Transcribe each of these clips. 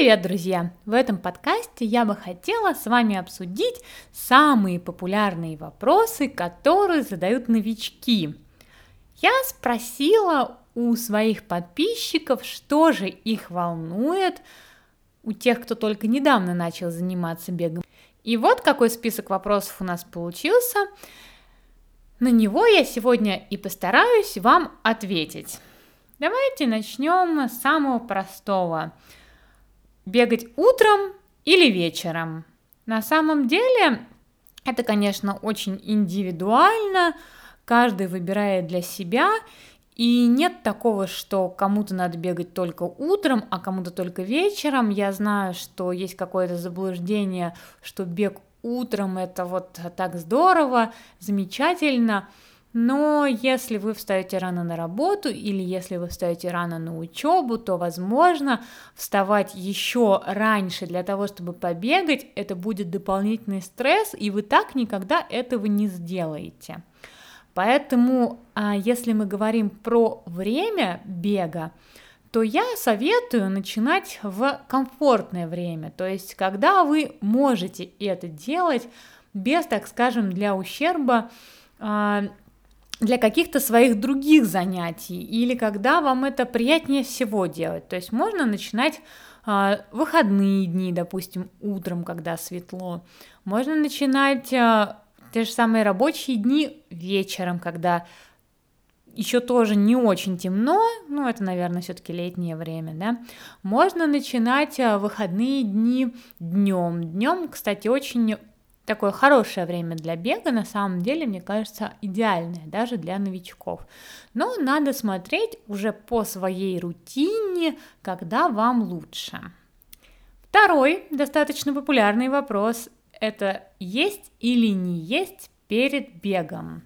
Привет, друзья! В этом подкасте я бы хотела с вами обсудить самые популярные вопросы, которые задают новички. Я спросила у своих подписчиков, что же их волнует, у тех, кто только недавно начал заниматься бегом. И вот какой список вопросов у нас получился. На него я сегодня и постараюсь вам ответить. Давайте начнем с самого простого – бегать утром или вечером. На самом деле это, конечно, очень индивидуально, каждый выбирает для себя, и нет такого, что кому-то надо бегать только утром, а кому-то только вечером. Я знаю, что есть какое-то заблуждение, что бег утром это вот так здорово, замечательно. Но если вы встаете рано на работу или если вы встаете рано на учебу, то, возможно, вставать еще раньше для того, чтобы побегать, это будет дополнительный стресс, и вы так никогда этого не сделаете. Поэтому, а, если мы говорим про время бега, то я советую начинать в комфортное время, то есть когда вы можете это делать без, так скажем, для ущерба а, для каких-то своих других занятий или когда вам это приятнее всего делать. То есть можно начинать э, выходные дни, допустим, утром, когда светло. Можно начинать э, те же самые рабочие дни вечером, когда еще тоже не очень темно, ну это, наверное, все-таки летнее время, да. Можно начинать выходные дни днем. Днем, кстати, очень такое хорошее время для бега, на самом деле, мне кажется, идеальное даже для новичков. Но надо смотреть уже по своей рутине, когда вам лучше. Второй достаточно популярный вопрос – это есть или не есть перед бегом.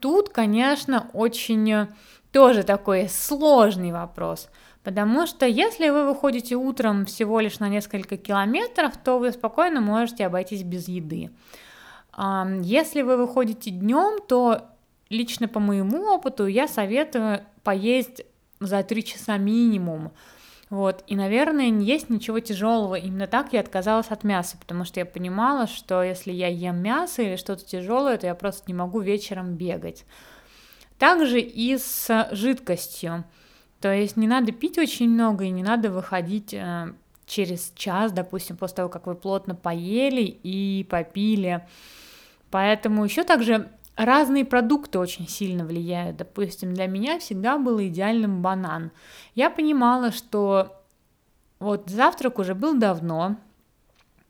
Тут, конечно, очень тоже такой сложный вопрос – Потому что если вы выходите утром всего лишь на несколько километров, то вы спокойно можете обойтись без еды. Если вы выходите днем, то лично по моему опыту я советую поесть за 3 часа минимум. Вот, и, наверное, не есть ничего тяжелого. Именно так я отказалась от мяса, потому что я понимала, что если я ем мясо или что-то тяжелое, то я просто не могу вечером бегать. Также и с жидкостью. То есть не надо пить очень много и не надо выходить э, через час, допустим, после того, как вы плотно поели и попили. Поэтому еще также разные продукты очень сильно влияют. Допустим, для меня всегда был идеальным банан. Я понимала, что вот завтрак уже был давно,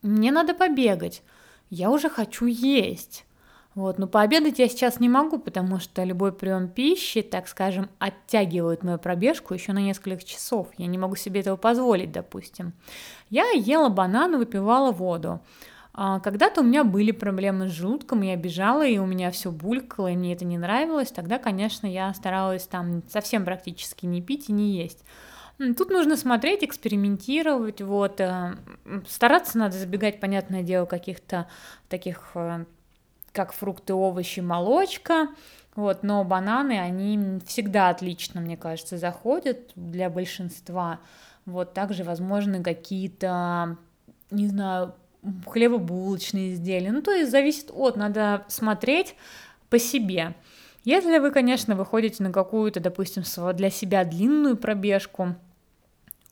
мне надо побегать, я уже хочу есть. Вот, но пообедать я сейчас не могу, потому что любой прием пищи, так скажем, оттягивает мою пробежку еще на несколько часов. Я не могу себе этого позволить, допустим. Я ела бананы, выпивала воду. А, когда-то у меня были проблемы с желудком, я бежала, и у меня все булькало, и мне это не нравилось. Тогда, конечно, я старалась там совсем практически не пить и не есть. Тут нужно смотреть, экспериментировать, вот, э, стараться надо забегать, понятное дело, каких-то таких э, как фрукты, овощи, молочка. Вот, но бананы, они всегда отлично, мне кажется, заходят для большинства. Вот, также возможны какие-то, не знаю, хлебобулочные изделия. Ну, то есть зависит от, надо смотреть по себе. Если вы, конечно, выходите на какую-то, допустим, для себя длинную пробежку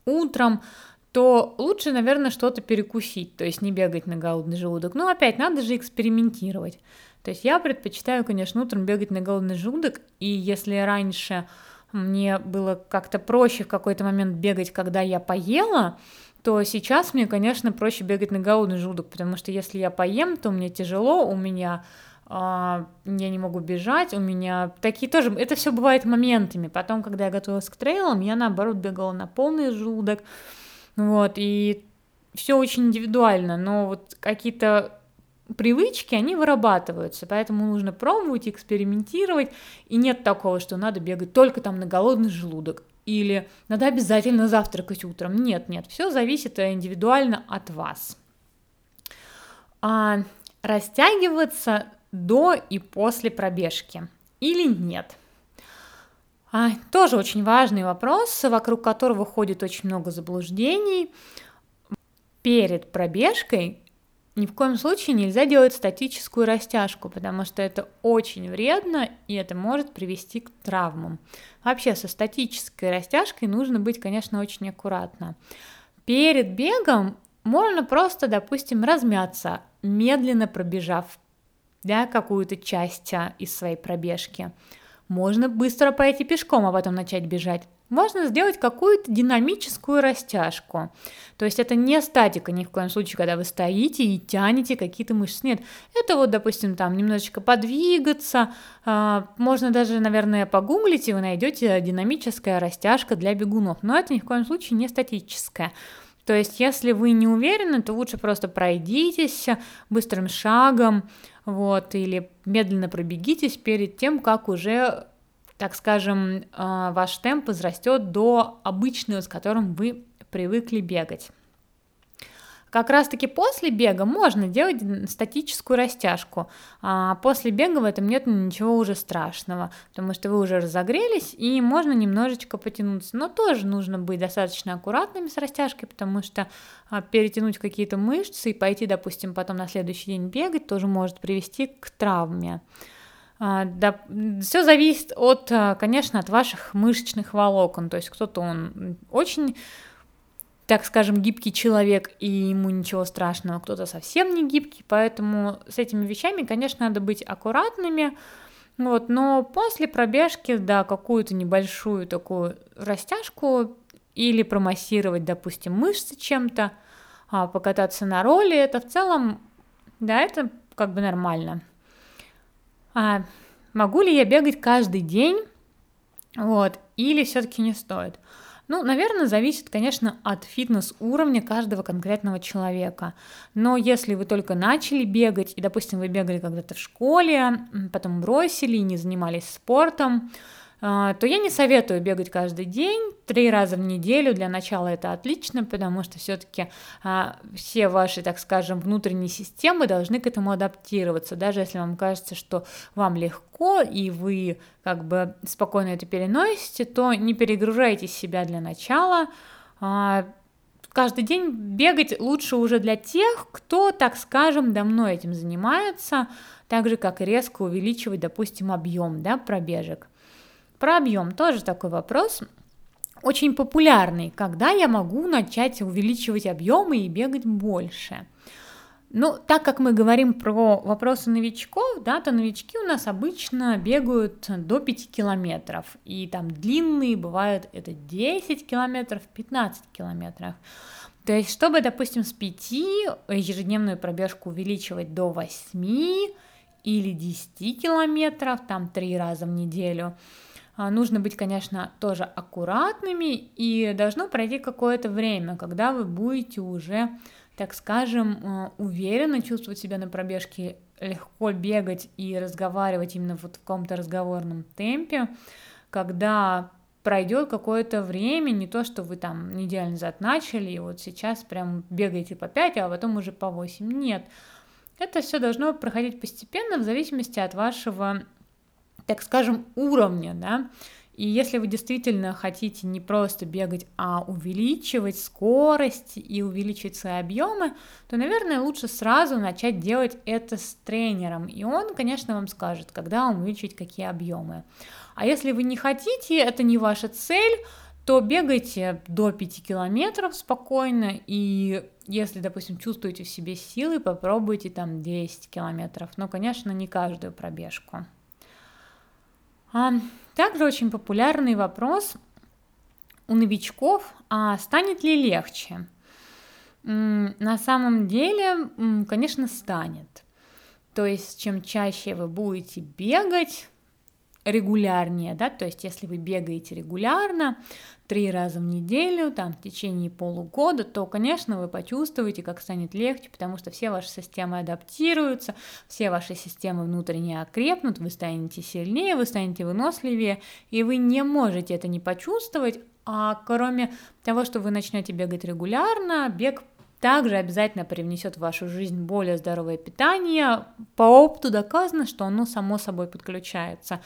утром, то лучше, наверное, что-то перекусить, то есть не бегать на голодный желудок. Но опять, надо же экспериментировать. То есть я предпочитаю, конечно, утром бегать на голодный желудок, и если раньше мне было как-то проще в какой-то момент бегать, когда я поела, то сейчас мне, конечно, проще бегать на голодный желудок, потому что если я поем, то мне тяжело, у меня а, я не могу бежать, у меня такие тоже, это все бывает моментами. Потом, когда я готовилась к трейлам, я наоборот бегала на полный желудок, вот, и все очень индивидуально, но вот какие-то привычки, они вырабатываются, поэтому нужно пробовать, экспериментировать, и нет такого, что надо бегать только там на голодный желудок, или надо обязательно завтракать утром. Нет, нет, все зависит индивидуально от вас. А, растягиваться до и после пробежки или нет – А, тоже очень важный вопрос, вокруг которого ходит очень много заблуждений. Перед пробежкой ни в коем случае нельзя делать статическую растяжку, потому что это очень вредно и это может привести к травмам. Вообще со статической растяжкой нужно быть, конечно, очень аккуратно. Перед бегом можно просто, допустим, размяться, медленно пробежав да, какую-то часть а, из своей пробежки. Можно быстро пойти пешком, а потом начать бежать. Можно сделать какую-то динамическую растяжку. То есть это не статика ни в коем случае, когда вы стоите и тянете какие-то мышцы. Нет, это вот, допустим, там немножечко подвигаться. А, можно даже, наверное, погуглить, и вы найдете динамическая растяжка для бегунов. Но это ни в коем случае не статическая. То есть, если вы не уверены, то лучше просто пройдитесь быстрым шагом, вот, или медленно пробегитесь перед тем, как уже, так скажем, а, ваш темп возрастет до обычного, с которым вы привыкли бегать. Как раз-таки после бега можно делать статическую растяжку. А после бега в этом нет ничего уже страшного, потому что вы уже разогрелись и можно немножечко потянуться. Но тоже нужно быть достаточно аккуратными с растяжкой, потому что а, перетянуть какие-то мышцы и пойти, допустим, потом на следующий день бегать тоже может привести к травме. А, да, все зависит от, а, конечно, от ваших мышечных волокон. То есть кто-то он очень так скажем, гибкий человек, и ему ничего страшного, кто-то совсем не гибкий, поэтому с этими вещами, конечно, надо быть аккуратными, вот, но после пробежки, да, какую-то небольшую такую растяжку или промассировать, допустим, мышцы чем-то, а, покататься на роли, это в целом, да, это как бы нормально. А, могу ли я бегать каждый день, вот, или все-таки не стоит? Ну, наверное, зависит, конечно, от фитнес-уровня каждого конкретного человека. Но если вы только начали бегать, и, допустим, вы бегали когда-то в школе, потом бросили и не занимались спортом, то я не советую бегать каждый день, три раза в неделю. Для начала это отлично, потому что все-таки а, все ваши, так скажем, внутренние системы должны к этому адаптироваться. Даже если вам кажется, что вам легко и вы как бы спокойно это переносите, то не перегружайте себя для начала. А, каждый день бегать лучше уже для тех, кто, так скажем, давно этим занимается, так же, как и резко увеличивать, допустим, объем да, пробежек. Про объем тоже такой вопрос очень популярный, когда я могу начать увеличивать объемы и бегать больше. Ну, так как мы говорим про вопросы новичков, да, то новички у нас обычно бегают до 5 километров, и там длинные бывают это 10 километров, 15 километров. То есть, чтобы, допустим, с 5 ежедневную пробежку увеличивать до 8 или 10 километров, там 3 раза в неделю, нужно быть, конечно, тоже аккуратными, и должно пройти какое-то время, когда вы будете уже, так скажем, а, уверенно чувствовать себя на пробежке, легко бегать и разговаривать именно вот в каком-то разговорном темпе, когда пройдет какое-то время, не то, что вы там неделю назад начали, и вот сейчас прям бегаете по 5, а потом уже по 8. Нет. Это все должно проходить постепенно в зависимости от вашего так скажем, уровня, да, и если вы действительно хотите не просто бегать, а увеличивать скорость и увеличивать свои объемы, то, наверное, лучше сразу начать делать это с тренером. И он, конечно, вам скажет, когда вам увеличить какие объемы. А если вы не хотите, это не ваша цель, то бегайте до 5 километров спокойно, и если, допустим, чувствуете в себе силы, попробуйте там 10 километров. Но, конечно, не каждую пробежку. А, также очень популярный вопрос у новичков, а станет ли легче? На самом деле, конечно, станет. То есть, чем чаще вы будете бегать, регулярнее, да, то есть если вы бегаете регулярно, три раза в неделю, там, в течение полугода, то, конечно, вы почувствуете, как станет легче, потому что все ваши системы адаптируются, все ваши системы внутренне окрепнут, вы станете сильнее, вы станете выносливее, и вы не можете это не почувствовать, а кроме того, что вы начнете бегать регулярно, бег также обязательно привнесет в вашу жизнь более здоровое питание. По опыту доказано, что оно само собой подключается.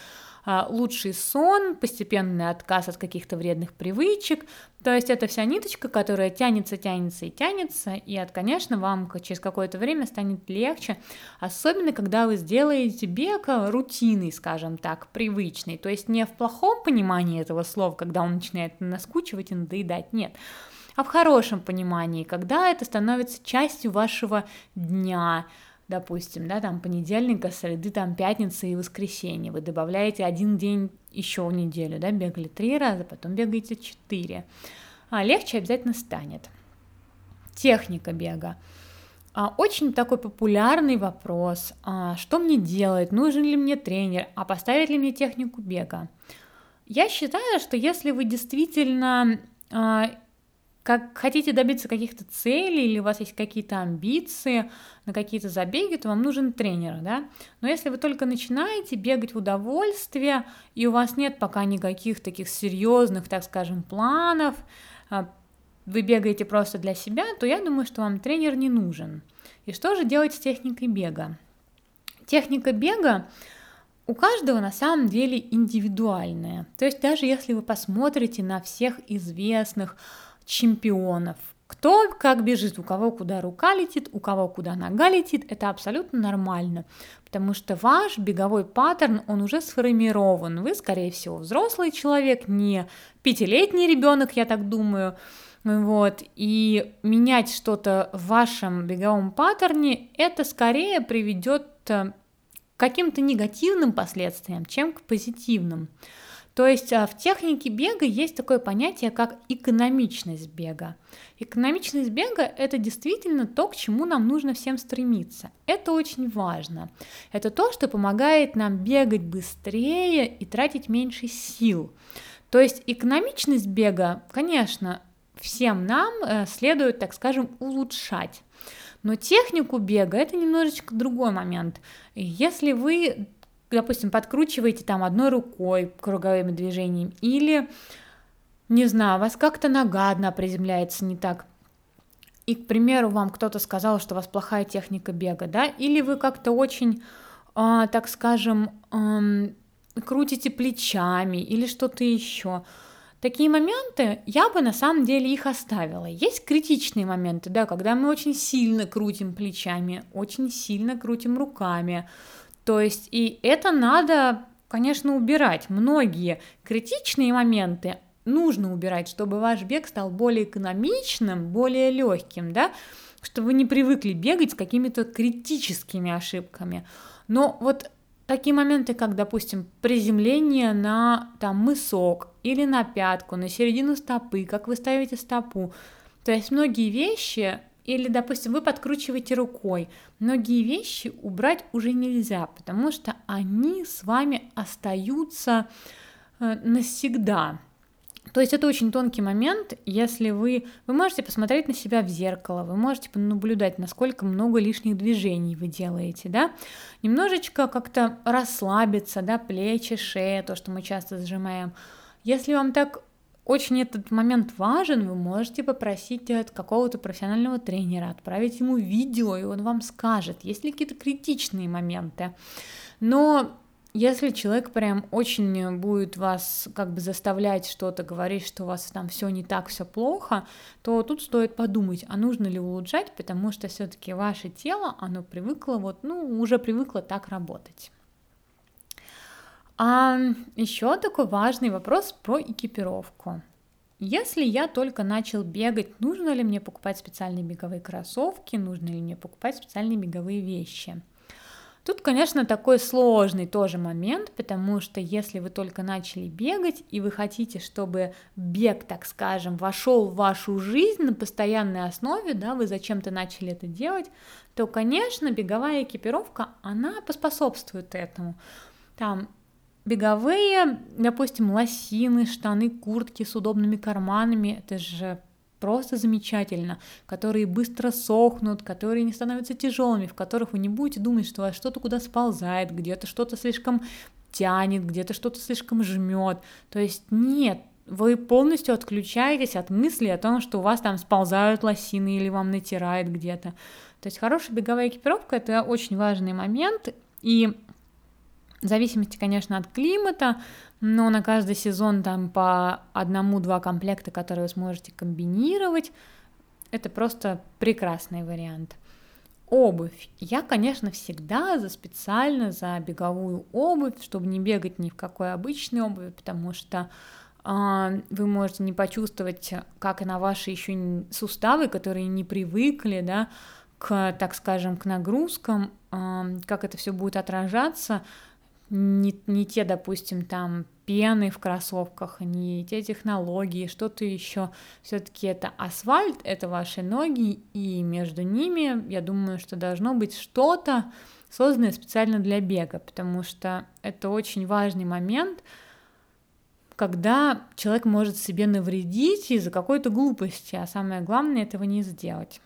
А, лучший сон, постепенный отказ от каких-то вредных привычек. То есть это вся ниточка, которая тянется, тянется и тянется, и, конечно, вам через какое-то время станет легче, особенно когда вы сделаете бег рутиной, скажем так, привычный. То есть не в плохом понимании этого слова, когда он начинает наскучивать и надоедать, нет а в хорошем понимании, когда это становится частью вашего дня, допустим, да, там понедельника, среды, там пятница и воскресенье, вы добавляете один день еще в неделю, да, бегали три раза, потом бегаете четыре, а легче обязательно станет. Техника бега. А, очень такой популярный вопрос, а, что мне делать, нужен ли мне тренер, а поставить ли мне технику бега. Я считаю, что если вы действительно а, как хотите добиться каких-то целей или у вас есть какие-то амбиции на какие-то забеги, то вам нужен тренер, да. Но если вы только начинаете бегать в удовольствие и у вас нет пока никаких таких серьезных, так скажем, планов, а, вы бегаете просто для себя, то я думаю, что вам тренер не нужен. И что же делать с техникой бега? Техника бега у каждого на самом деле индивидуальная. То есть даже если вы посмотрите на всех известных чемпионов. Кто как бежит, у кого куда рука летит, у кого куда нога летит, это абсолютно нормально, потому что ваш беговой паттерн, он уже сформирован. Вы, скорее всего, взрослый человек, не пятилетний ребенок, я так думаю. Вот, и менять что-то в вашем беговом паттерне, это скорее приведет э, к каким-то негативным последствиям, чем к позитивным. То есть а, в технике бега есть такое понятие, как экономичность бега. Экономичность бега – это действительно то, к чему нам нужно всем стремиться. Это очень важно. Это то, что помогает нам бегать быстрее и тратить меньше сил. То есть экономичность бега, конечно, всем нам э, следует, так скажем, улучшать. Но технику бега это немножечко другой момент. Если вы допустим, подкручиваете там одной рукой круговыми движениями, или, не знаю, у вас как-то нога одна приземляется не так, и, к примеру, вам кто-то сказал, что у вас плохая техника бега, да, или вы как-то очень, э, так скажем, э, крутите плечами или что-то еще. Такие моменты я бы на самом деле их оставила. Есть критичные моменты, да, когда мы очень сильно крутим плечами, очень сильно крутим руками, то есть и это надо, конечно, убирать. Многие критичные моменты нужно убирать, чтобы ваш бег стал более экономичным, более легким, да, чтобы вы не привыкли бегать с какими-то критическими ошибками. Но вот такие моменты, как, допустим, приземление на там мысок или на пятку, на середину стопы, как вы ставите стопу. То есть многие вещи или, допустим, вы подкручиваете рукой. Многие вещи убрать уже нельзя, потому что они с вами остаются э, навсегда. То есть это очень тонкий момент, если вы, вы можете посмотреть на себя в зеркало, вы можете наблюдать, насколько много лишних движений вы делаете, да, немножечко как-то расслабиться, да, плечи, шея, то, что мы часто сжимаем. Если вам так очень этот момент важен, вы можете попросить от какого-то профессионального тренера, отправить ему видео, и он вам скажет, есть ли какие-то критичные моменты. Но если человек прям очень будет вас как бы заставлять что-то говорить, что у вас там все не так, все плохо, то тут стоит подумать, а нужно ли улучшать, потому что все-таки ваше тело, оно привыкло вот, ну, уже привыкло так работать. А еще такой важный вопрос про экипировку. Если я только начал бегать, нужно ли мне покупать специальные беговые кроссовки, нужно ли мне покупать специальные беговые вещи? Тут, конечно, такой сложный тоже момент, потому что если вы только начали бегать и вы хотите, чтобы бег, так скажем, вошел в вашу жизнь на постоянной основе, да, вы зачем-то начали это делать, то, конечно, беговая экипировка, она поспособствует этому. Там Беговые, допустим, лосины, штаны, куртки с удобными карманами, это же просто замечательно, которые быстро сохнут, которые не становятся тяжелыми, в которых вы не будете думать, что у вас что-то куда сползает, где-то что-то слишком тянет, где-то что-то слишком жмет. То есть нет, вы полностью отключаетесь от мысли о том, что у вас там сползают лосины или вам натирает где-то. То есть хорошая беговая экипировка – это очень важный момент, и в зависимости, конечно, от климата, но на каждый сезон там по одному-два комплекта, которые вы сможете комбинировать, это просто прекрасный вариант. Обувь. Я, конечно, всегда за специально за беговую обувь, чтобы не бегать ни в какой обычной обуви, потому что э, вы можете не почувствовать, как и на ваши еще суставы, которые не привыкли, да, к, так скажем, к нагрузкам, э, как это все будет отражаться не, не те, допустим, там пены в кроссовках, не те технологии, что-то еще. Все-таки это асфальт, это ваши ноги, и между ними, я думаю, что должно быть что-то созданное специально для бега, потому что это очень важный момент, когда человек может себе навредить из-за какой-то глупости, а самое главное этого не сделать.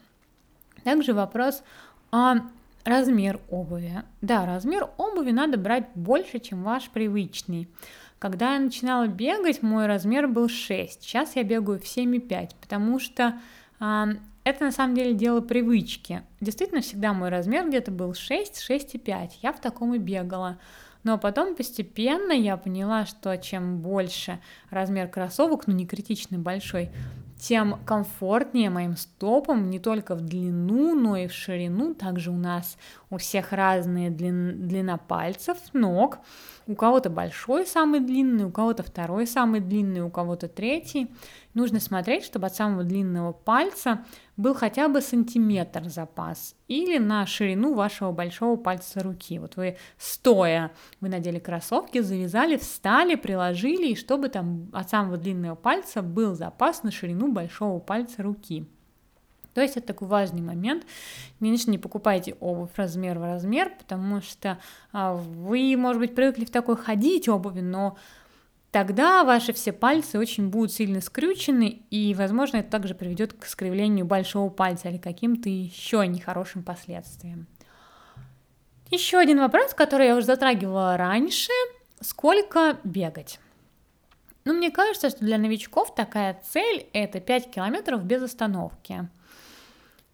Также вопрос о Размер обуви. Да, размер обуви надо брать больше, чем ваш привычный. Когда я начинала бегать, мой размер был 6. Сейчас я бегаю в 7,5, потому что э, это на самом деле дело привычки. Действительно, всегда мой размер где-то был 6, 6,5. Я в таком и бегала. Но потом постепенно я поняла, что чем больше размер кроссовок, ну не критично большой, тем комфортнее моим стопам не только в длину, но и в ширину. Также у нас у всех разные длин, длина пальцев, ног. У кого-то большой самый длинный, у кого-то второй самый длинный, у кого-то третий. Нужно смотреть, чтобы от самого длинного пальца был хотя бы сантиметр запас или на ширину вашего большого пальца руки. Вот вы стоя, вы надели кроссовки, завязали, встали, приложили, и чтобы там от самого длинного пальца был запас на ширину большого пальца руки. То есть это такой важный момент. Конечно, не покупайте обувь размер в размер, потому что а, вы, может быть, привыкли в такой ходить обуви, но тогда ваши все пальцы очень будут сильно скрючены, и, возможно, это также приведет к скривлению большого пальца или каким-то еще нехорошим последствиям. Еще один вопрос, который я уже затрагивала раньше. Сколько бегать? Ну, мне кажется, что для новичков такая цель – это 5 километров без остановки.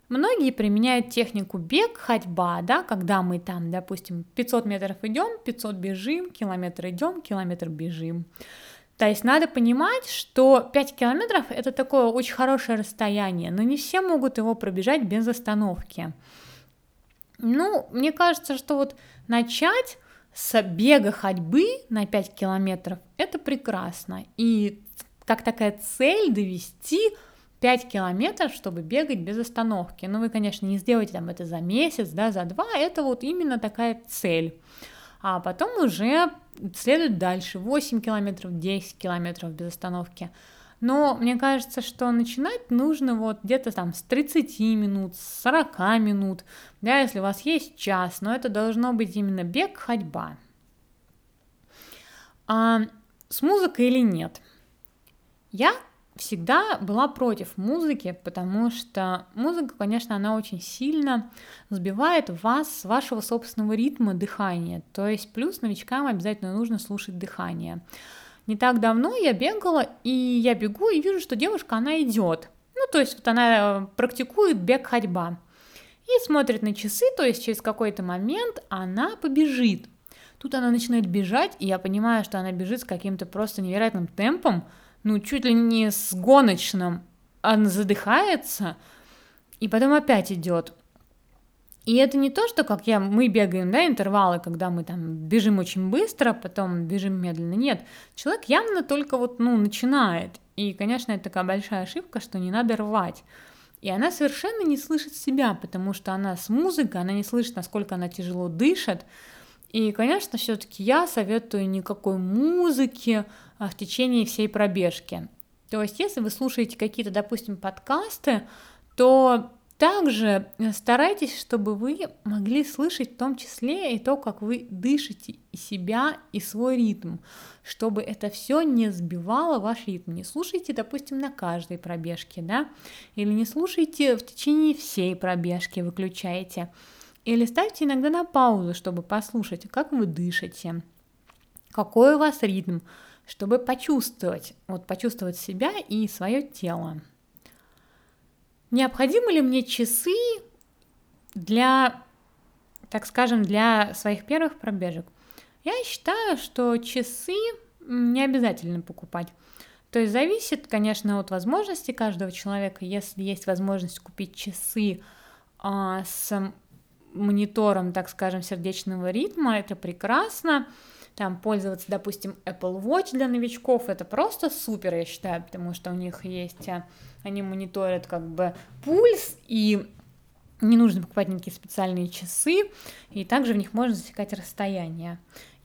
Многие применяют технику бег, ходьба, да, когда мы там, допустим, 500 метров идем, 500 бежим, километр идем, километр бежим. То есть надо понимать, что 5 километров это такое очень хорошее расстояние, но не все могут его пробежать без остановки. Ну, мне кажется, что вот начать с бега ходьбы на 5 километров это прекрасно. И как такая цель довести 5 километров, чтобы бегать без остановки. Ну, вы, конечно, не сделаете там это за месяц, да, за два, это вот именно такая цель. А потом уже следует дальше, 8 километров, 10 километров без остановки. Но мне кажется, что начинать нужно вот где-то там с 30 минут, с 40 минут, да, если у вас есть час, но это должно быть именно бег, ходьба. А с музыкой или нет? Я всегда была против музыки, потому что музыка, конечно, она очень сильно сбивает вас с вашего собственного ритма дыхания. То есть плюс новичкам обязательно нужно слушать дыхание. Не так давно я бегала, и я бегу и вижу, что девушка, она идет. Ну, то есть вот она э, практикует бег ходьба. И смотрит на часы, то есть через какой-то момент она побежит. Тут она начинает бежать, и я понимаю, что она бежит с каким-то просто невероятным темпом, ну, чуть ли не с гоночным, она задыхается, и потом опять идет. И это не то, что как я, мы бегаем, да, интервалы, когда мы там бежим очень быстро, потом бежим медленно. Нет, человек явно только вот, ну, начинает. И, конечно, это такая большая ошибка, что не надо рвать. И она совершенно не слышит себя, потому что она с музыкой, она не слышит, насколько она тяжело дышит, и, конечно, все-таки я советую никакой музыки а, в течение всей пробежки. То есть, если вы слушаете какие-то, допустим, подкасты, то также старайтесь, чтобы вы могли слышать в том числе и то, как вы дышите и себя, и свой ритм, чтобы это все не сбивало ваш ритм. Не слушайте, допустим, на каждой пробежке, да, или не слушайте в течение всей пробежки, выключаете. Или ставьте иногда на паузу, чтобы послушать, как вы дышите, какой у вас ритм, чтобы почувствовать, вот почувствовать себя и свое тело. Необходимы ли мне часы для, так скажем, для своих первых пробежек? Я считаю, что часы не обязательно покупать. То есть зависит, конечно, от возможности каждого человека. Если есть возможность купить часы а, с монитором, так скажем, сердечного ритма, это прекрасно. Там пользоваться, допустим, Apple Watch для новичков, это просто супер, я считаю, потому что у них есть, а, они мониторят как бы пульс, и не нужно покупать никакие специальные часы, и также в них можно засекать расстояние.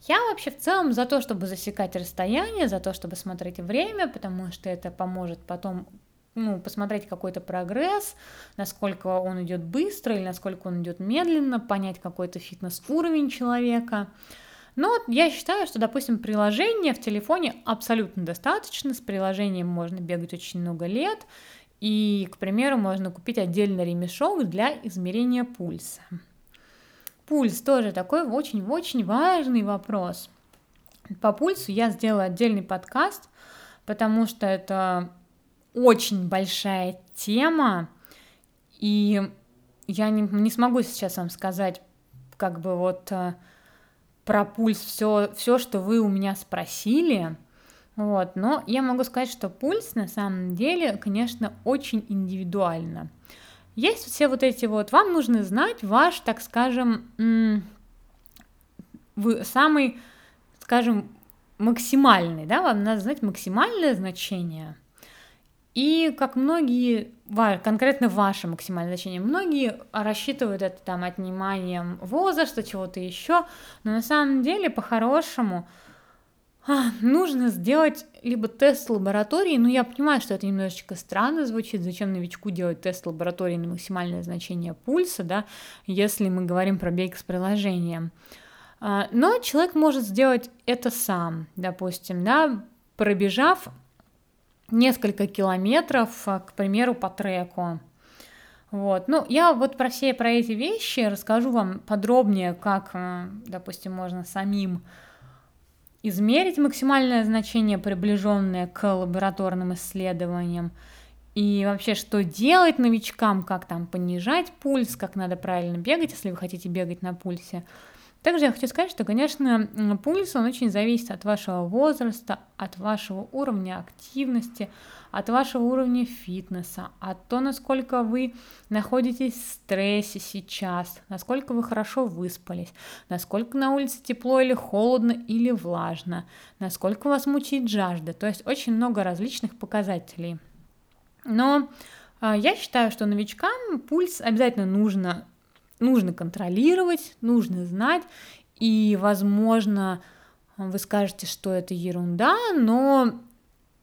Я вообще в целом за то, чтобы засекать расстояние, за то, чтобы смотреть время, потому что это поможет потом ну, посмотреть какой-то прогресс, насколько он идет быстро или насколько он идет медленно, понять какой-то фитнес-уровень человека. Но я считаю, что, допустим, приложение в телефоне абсолютно достаточно. С приложением можно бегать очень много лет. И, к примеру, можно купить отдельный ремешок для измерения пульса. Пульс тоже такой очень-очень важный вопрос. По пульсу я сделала отдельный подкаст, потому что это очень большая тема, и я не, не смогу сейчас вам сказать, как бы вот э, про пульс все, все, что вы у меня спросили. Вот, но я могу сказать, что пульс на самом деле, конечно, очень индивидуально. Есть все вот эти вот, вам нужно знать ваш, так скажем, вы самый, скажем, максимальный, да, вам надо знать максимальное значение. И как многие, конкретно ваше максимальное значение, многие рассчитывают это там отниманием возраста, чего-то еще, но на самом деле по-хорошему а, нужно сделать либо тест лаборатории, но я понимаю, что это немножечко странно звучит, зачем новичку делать тест лаборатории на максимальное значение пульса, да, если мы говорим про бег с приложением. А, но человек может сделать это сам, допустим, да, пробежав несколько километров, а, к примеру, по треку. Вот. Ну, я вот про все про эти вещи расскажу вам подробнее, как, а, допустим, можно самим измерить максимальное значение, приближенное к лабораторным исследованиям, и вообще, что делать новичкам, как там понижать пульс, как надо правильно бегать, если вы хотите бегать на пульсе. Также я хочу сказать, что, конечно, пульс, он очень зависит от вашего возраста, от вашего уровня активности, от вашего уровня фитнеса, от того, насколько вы находитесь в стрессе сейчас, насколько вы хорошо выспались, насколько на улице тепло или холодно или влажно, насколько вас мучает жажда. То есть очень много различных показателей. Но а, я считаю, что новичкам пульс обязательно нужно нужно контролировать, нужно знать, и, возможно, вы скажете, что это ерунда, но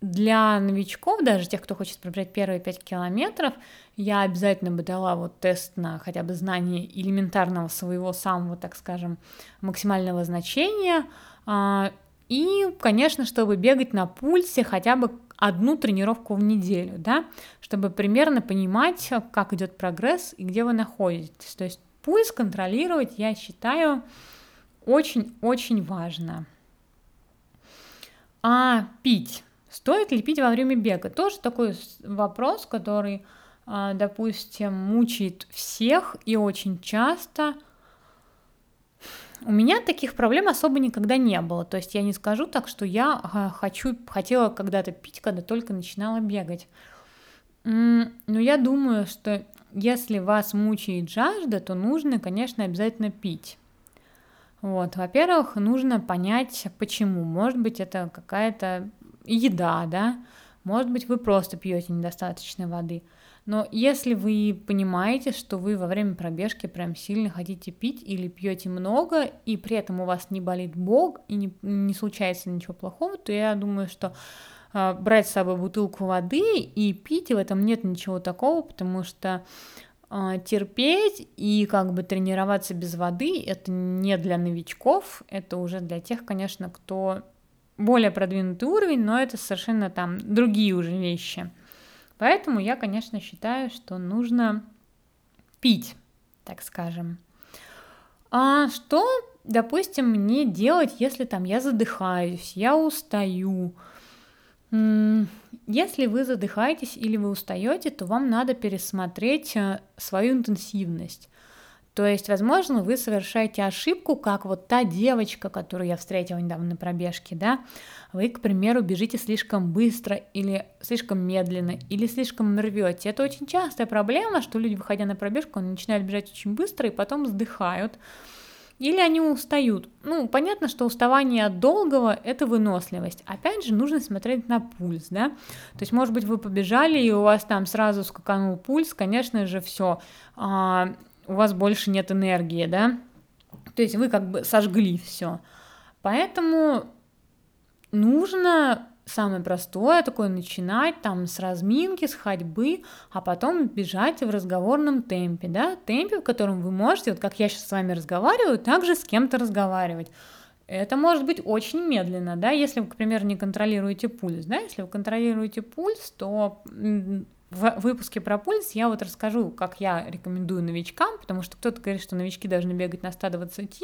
для новичков, даже тех, кто хочет пробежать первые 5 километров, я обязательно бы дала вот тест на хотя бы знание элементарного своего самого, так скажем, максимального значения. А, и, конечно, чтобы бегать на пульсе хотя бы одну тренировку в неделю, да, чтобы примерно понимать, как идет прогресс и где вы находитесь. То есть Пульс контролировать, я считаю, очень-очень важно. А пить? Стоит ли пить во время бега? Тоже такой вопрос, который, а, допустим, мучает всех и очень часто. У меня таких проблем особо никогда не было. То есть я не скажу так, что я а, хочу, хотела когда-то пить, когда только начинала бегать. Но я думаю, что если вас мучает жажда, то нужно, конечно, обязательно пить. Вот, во-первых, нужно понять, почему. Может быть, это какая-то еда, да, может быть, вы просто пьете недостаточно воды. Но если вы понимаете, что вы во время пробежки прям сильно хотите пить или пьете много, и при этом у вас не болит бог и не, не случается ничего плохого, то я думаю, что брать с собой бутылку воды и пить, и в этом нет ничего такого, потому что а, терпеть и как бы тренироваться без воды это не для новичков, это уже для тех, конечно, кто более продвинутый уровень, но это совершенно там другие уже вещи. Поэтому я, конечно, считаю, что нужно пить, так скажем. А что допустим, мне делать, если там я задыхаюсь, я устаю? Если вы задыхаетесь или вы устаете, то вам надо пересмотреть э, свою интенсивность. То есть, возможно, вы совершаете ошибку, как вот та девочка, которую я встретила недавно на пробежке, да, вы, к примеру, бежите слишком быстро или слишком медленно, или слишком рвете. Это очень частая проблема, что люди, выходя на пробежку, начинают бежать очень быстро и потом вздыхают или они устают. Ну, понятно, что уставание от долгого – это выносливость. Опять же, нужно смотреть на пульс, да. То есть, может быть, вы побежали, и у вас там сразу скаканул пульс, конечно же, все, а, у вас больше нет энергии, да. То есть вы как бы сожгли все. Поэтому нужно самое простое такое начинать там с разминки, с ходьбы, а потом бежать в разговорном темпе, да, темпе, в котором вы можете, вот как я сейчас с вами разговариваю, также с кем-то разговаривать. Это может быть очень медленно, да, если вы, к примеру, не контролируете пульс, да, если вы контролируете пульс, то в выпуске про пульс я вот расскажу, как я рекомендую новичкам, потому что кто-то говорит, что новички должны бегать на 120,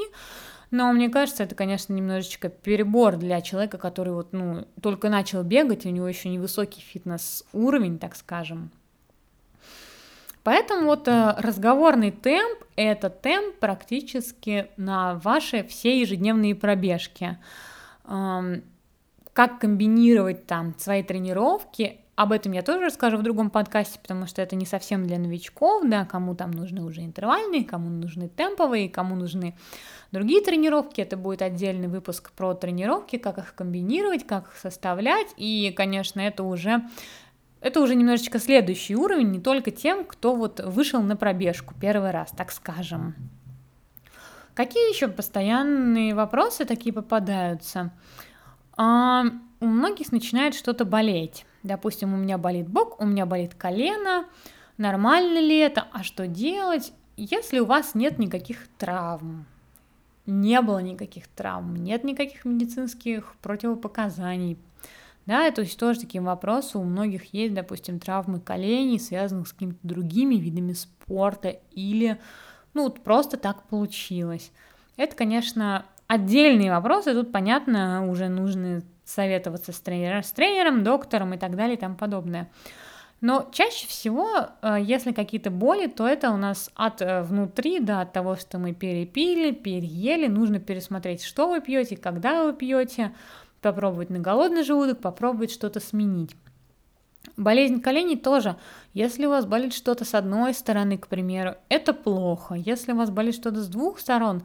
но мне кажется, это, конечно, немножечко перебор для человека, который вот, ну, только начал бегать, у него еще невысокий фитнес-уровень, так скажем. Поэтому вот э, разговорный темп – это темп практически на ваши все ежедневные пробежки. Эм, как комбинировать там свои тренировки об этом я тоже расскажу в другом подкасте, потому что это не совсем для новичков, да, кому там нужны уже интервальные, кому нужны темповые, кому нужны другие тренировки. Это будет отдельный выпуск про тренировки, как их комбинировать, как их составлять. И, конечно, это уже это уже немножечко следующий уровень, не только тем, кто вот вышел на пробежку первый раз, так скажем. Какие еще постоянные вопросы такие попадаются? А, у многих начинает что-то болеть. Допустим, у меня болит бок, у меня болит колено, нормально ли это, а что делать, если у вас нет никаких травм, не было никаких травм, нет никаких медицинских противопоказаний, да, то есть тоже такие вопросы у многих есть, допустим, травмы коленей, связанных с какими-то другими видами спорта или, ну, вот просто так получилось. Это, конечно, отдельные вопросы, тут, понятно, уже нужны советоваться с, тренером, с тренером, доктором и так далее и тому подобное. Но чаще всего, э, если какие-то боли, то это у нас от э, внутри, да, от того, что мы перепили, переели, нужно пересмотреть, что вы пьете, когда вы пьете, попробовать на голодный желудок, попробовать что-то сменить. Болезнь коленей тоже. Если у вас болит что-то с одной стороны, к примеру, это плохо. Если у вас болит что-то с двух сторон,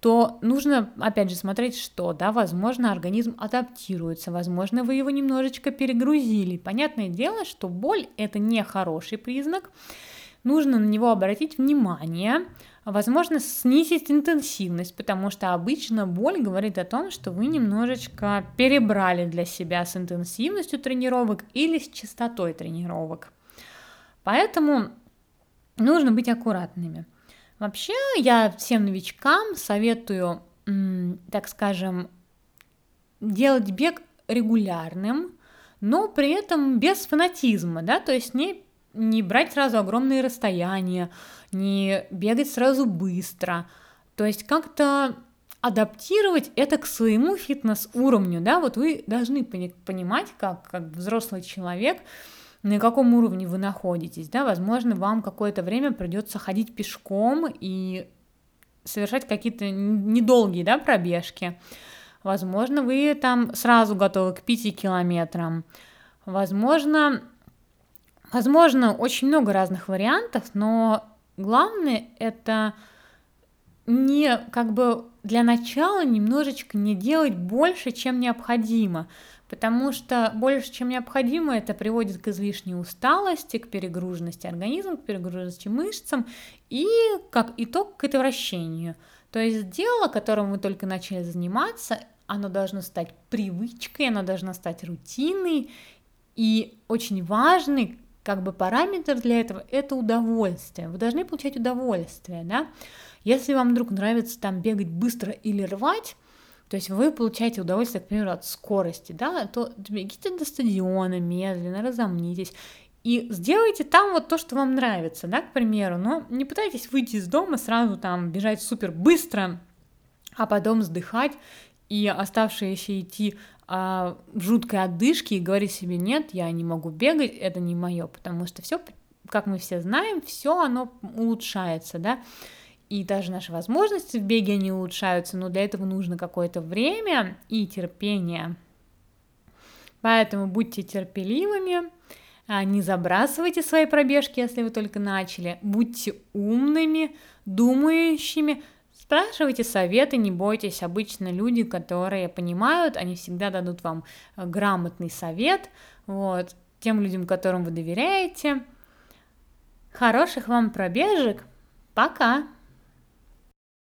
то нужно, опять же, смотреть, что, да, возможно, организм адаптируется, возможно, вы его немножечко перегрузили. Понятное дело, что боль – это не хороший признак, нужно на него обратить внимание, возможно, снизить интенсивность, потому что обычно боль говорит о том, что вы немножечко перебрали для себя с интенсивностью тренировок или с частотой тренировок. Поэтому нужно быть аккуратными. Вообще, я всем новичкам советую, так скажем, делать бег регулярным, но при этом без фанатизма, да, то есть не, не брать сразу огромные расстояния, не бегать сразу быстро, то есть как-то адаптировать это к своему фитнес-уровню, да, вот вы должны понимать, как, как взрослый человек, на каком уровне вы находитесь, да, возможно, вам какое-то время придется ходить пешком и совершать какие-то недолгие, да, пробежки. Возможно, вы там сразу готовы к 5 километрам. Возможно, возможно, очень много разных вариантов, но главное это не как бы для начала немножечко не делать больше, чем необходимо потому что больше, чем необходимо, это приводит к излишней усталости, к перегруженности организма, к перегруженности мышцам и, как итог, к отвращению. То есть дело, которым вы только начали заниматься, оно должно стать привычкой, оно должно стать рутиной, и очень важный как бы параметр для этого – это удовольствие. Вы должны получать удовольствие, да? Если вам вдруг нравится там бегать быстро или рвать, то есть вы получаете удовольствие, к примеру, от скорости, да, то бегите до стадиона медленно, разомнитесь, и сделайте там вот то, что вам нравится, да, к примеру, но не пытайтесь выйти из дома сразу там бежать супер быстро, а потом вздыхать и оставшиеся идти а, в жуткой отдышке и говорить себе, нет, я не могу бегать, это не мое, потому что все, как мы все знаем, все оно улучшается, да, и даже наши возможности в беге, они улучшаются, но для этого нужно какое-то время и терпение. Поэтому будьте терпеливыми, а, не забрасывайте свои пробежки, если вы только начали, будьте умными, думающими, Спрашивайте советы, не бойтесь. Обычно люди, которые понимают, они всегда дадут вам э, грамотный совет. Вот. Тем людям, которым вы доверяете. Хороших вам пробежек. Пока!